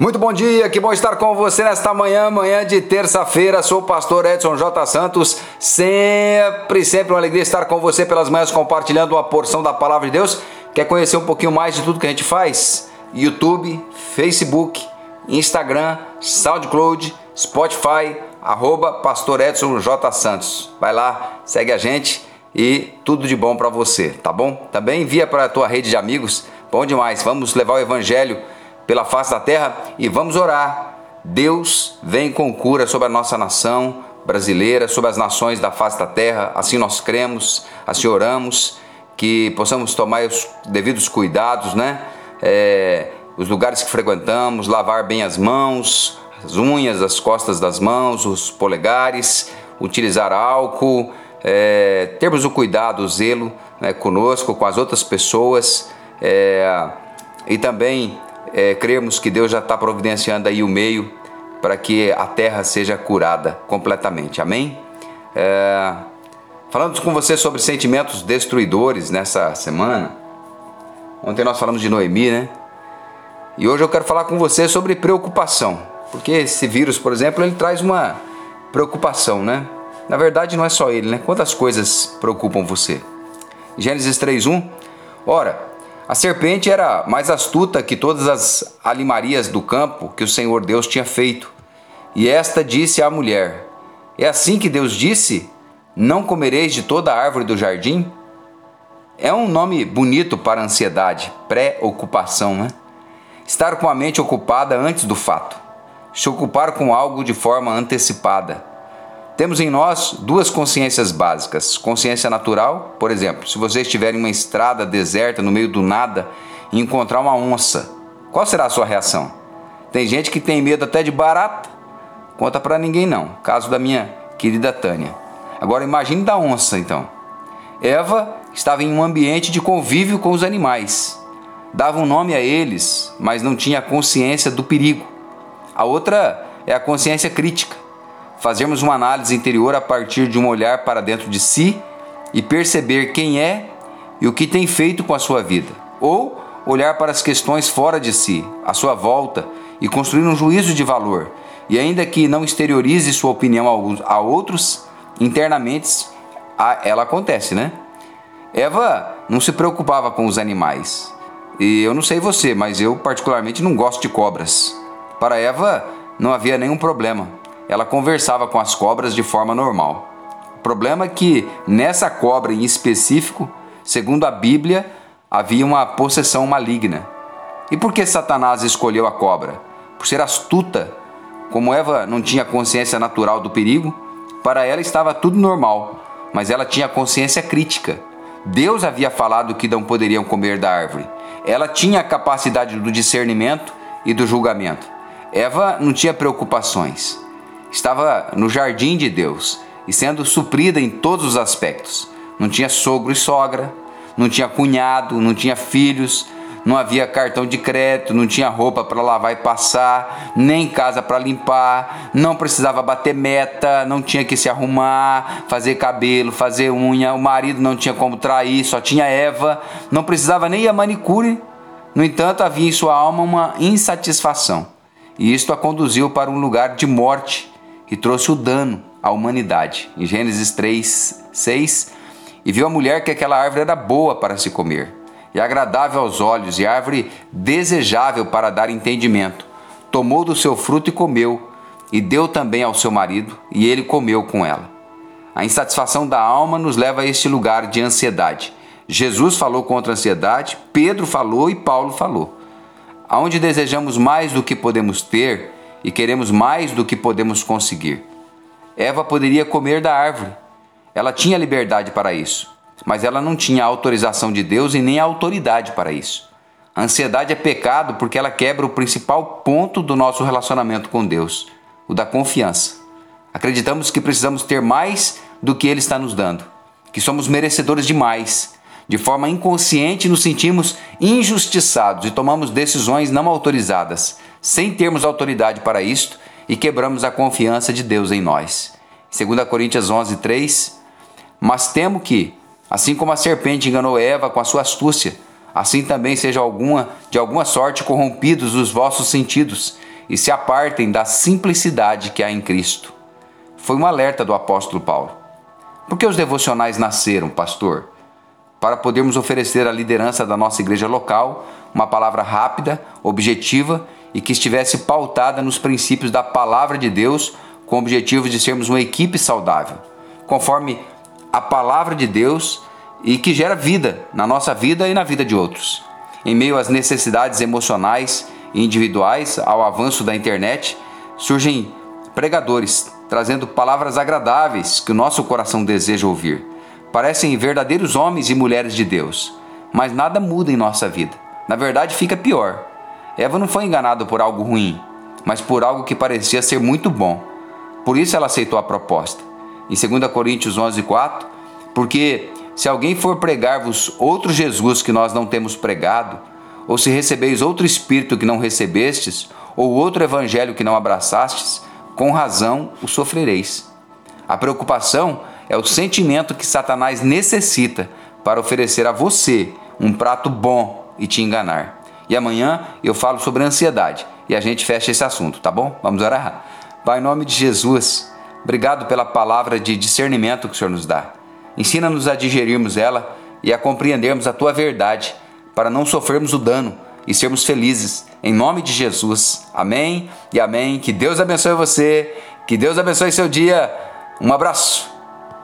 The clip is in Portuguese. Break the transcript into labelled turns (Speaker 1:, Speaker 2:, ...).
Speaker 1: Muito bom dia, que bom estar com você nesta manhã, manhã de terça-feira. Sou o pastor Edson J. Santos. Sempre, sempre uma alegria estar com você pelas manhãs compartilhando uma porção da palavra de Deus. Quer conhecer um pouquinho mais de tudo que a gente faz? YouTube, Facebook, Instagram, SoundCloud, Spotify, arroba pastor Edson J. Santos. Vai lá, segue a gente e tudo de bom para você, tá bom? Também envia para a tua rede de amigos. Bom demais. Vamos levar o evangelho pela face da terra e vamos orar. Deus vem com cura sobre a nossa nação brasileira, sobre as nações da face da terra. Assim nós cremos, assim oramos, que possamos tomar os devidos cuidados, né? É, os lugares que frequentamos, lavar bem as mãos, as unhas, as costas das mãos, os polegares, utilizar álcool, é, termos o cuidado, o zelo né, conosco, com as outras pessoas é, e também é, cremos que Deus já está providenciando aí o meio para que a terra seja curada completamente. Amém? É, falando com você sobre sentimentos destruidores nessa semana. Ontem nós falamos de Noemi, né? E hoje eu quero falar com você sobre preocupação. Porque esse vírus, por exemplo, ele traz uma preocupação, né? Na verdade, não é só ele, né? Quantas coisas preocupam você? Gênesis 3:1. Ora, a serpente era mais astuta que todas as alimarias do campo que o Senhor Deus tinha feito. E esta disse à mulher: É assim que Deus disse: Não comereis de toda a árvore do jardim? É um nome bonito para ansiedade, pré-ocupação, né? Estar com a mente ocupada antes do fato. Se ocupar com algo de forma antecipada. Temos em nós duas consciências básicas: consciência natural, por exemplo, se você estiver em uma estrada deserta no meio do nada e encontrar uma onça, qual será a sua reação? Tem gente que tem medo até de barata. Conta para ninguém não. Caso da minha querida Tânia. Agora imagine da onça então. Eva estava em um ambiente de convívio com os animais. Dava um nome a eles, mas não tinha consciência do perigo. A outra é a consciência crítica fazermos uma análise interior a partir de um olhar para dentro de si e perceber quem é e o que tem feito com a sua vida, ou olhar para as questões fora de si, à sua volta, e construir um juízo de valor. E ainda que não exteriorize sua opinião a outros, internamente ela acontece, né? Eva não se preocupava com os animais. E eu não sei você, mas eu particularmente não gosto de cobras. Para Eva não havia nenhum problema ela conversava com as cobras de forma normal. O problema é que nessa cobra em específico, segundo a Bíblia, havia uma possessão maligna. E por que Satanás escolheu a cobra? Por ser astuta. Como Eva não tinha consciência natural do perigo, para ela estava tudo normal, mas ela tinha consciência crítica. Deus havia falado que não poderiam comer da árvore. Ela tinha a capacidade do discernimento e do julgamento. Eva não tinha preocupações estava no jardim de Deus e sendo suprida em todos os aspectos. Não tinha sogro e sogra, não tinha cunhado, não tinha filhos, não havia cartão de crédito, não tinha roupa para lavar e passar, nem casa para limpar, não precisava bater meta, não tinha que se arrumar, fazer cabelo, fazer unha, o marido não tinha como trair, só tinha Eva, não precisava nem a manicure. No entanto, havia em sua alma uma insatisfação, e isto a conduziu para um lugar de morte e trouxe o dano à humanidade. Em Gênesis 3, 6, e viu a mulher que aquela árvore era boa para se comer, e agradável aos olhos, e árvore desejável para dar entendimento. Tomou do seu fruto e comeu, e deu também ao seu marido, e ele comeu com ela. A insatisfação da alma nos leva a este lugar de ansiedade. Jesus falou contra a ansiedade, Pedro falou e Paulo falou. Aonde desejamos mais do que podemos ter, e queremos mais do que podemos conseguir. Eva poderia comer da árvore. Ela tinha liberdade para isso, mas ela não tinha autorização de Deus e nem autoridade para isso. A ansiedade é pecado porque ela quebra o principal ponto do nosso relacionamento com Deus, o da confiança. Acreditamos que precisamos ter mais do que Ele está nos dando, que somos merecedores de mais. De forma inconsciente, nos sentimos injustiçados e tomamos decisões não autorizadas, sem termos autoridade para isto e quebramos a confiança de Deus em nós. 2 Coríntios 11, 3 Mas temo que, assim como a serpente enganou Eva com a sua astúcia, assim também seja alguma, de alguma sorte corrompidos os vossos sentidos e se apartem da simplicidade que há em Cristo. Foi um alerta do apóstolo Paulo. Por que os devocionais nasceram, pastor? Para podermos oferecer à liderança da nossa igreja local uma palavra rápida, objetiva e que estivesse pautada nos princípios da palavra de Deus, com o objetivo de sermos uma equipe saudável, conforme a palavra de Deus e que gera vida na nossa vida e na vida de outros. Em meio às necessidades emocionais e individuais, ao avanço da internet, surgem pregadores trazendo palavras agradáveis que o nosso coração deseja ouvir. Parecem verdadeiros homens e mulheres de Deus, mas nada muda em nossa vida. Na verdade, fica pior. Eva não foi enganada por algo ruim, mas por algo que parecia ser muito bom. Por isso ela aceitou a proposta. Em 2 Coríntios 11:4, porque se alguém for pregar-vos outro Jesus que nós não temos pregado, ou se recebeis outro espírito que não recebestes, ou outro evangelho que não abraçastes, com razão o sofrereis. A preocupação é o sentimento que Satanás necessita para oferecer a você um prato bom e te enganar. E amanhã eu falo sobre ansiedade e a gente fecha esse assunto, tá bom? Vamos orar? Pai, em nome de Jesus, obrigado pela palavra de discernimento que o Senhor nos dá. Ensina-nos a digerirmos ela e a compreendermos a tua verdade para não sofrermos o dano e sermos felizes. Em nome de Jesus. Amém e amém. Que Deus abençoe você. Que Deus abençoe seu dia. Um abraço.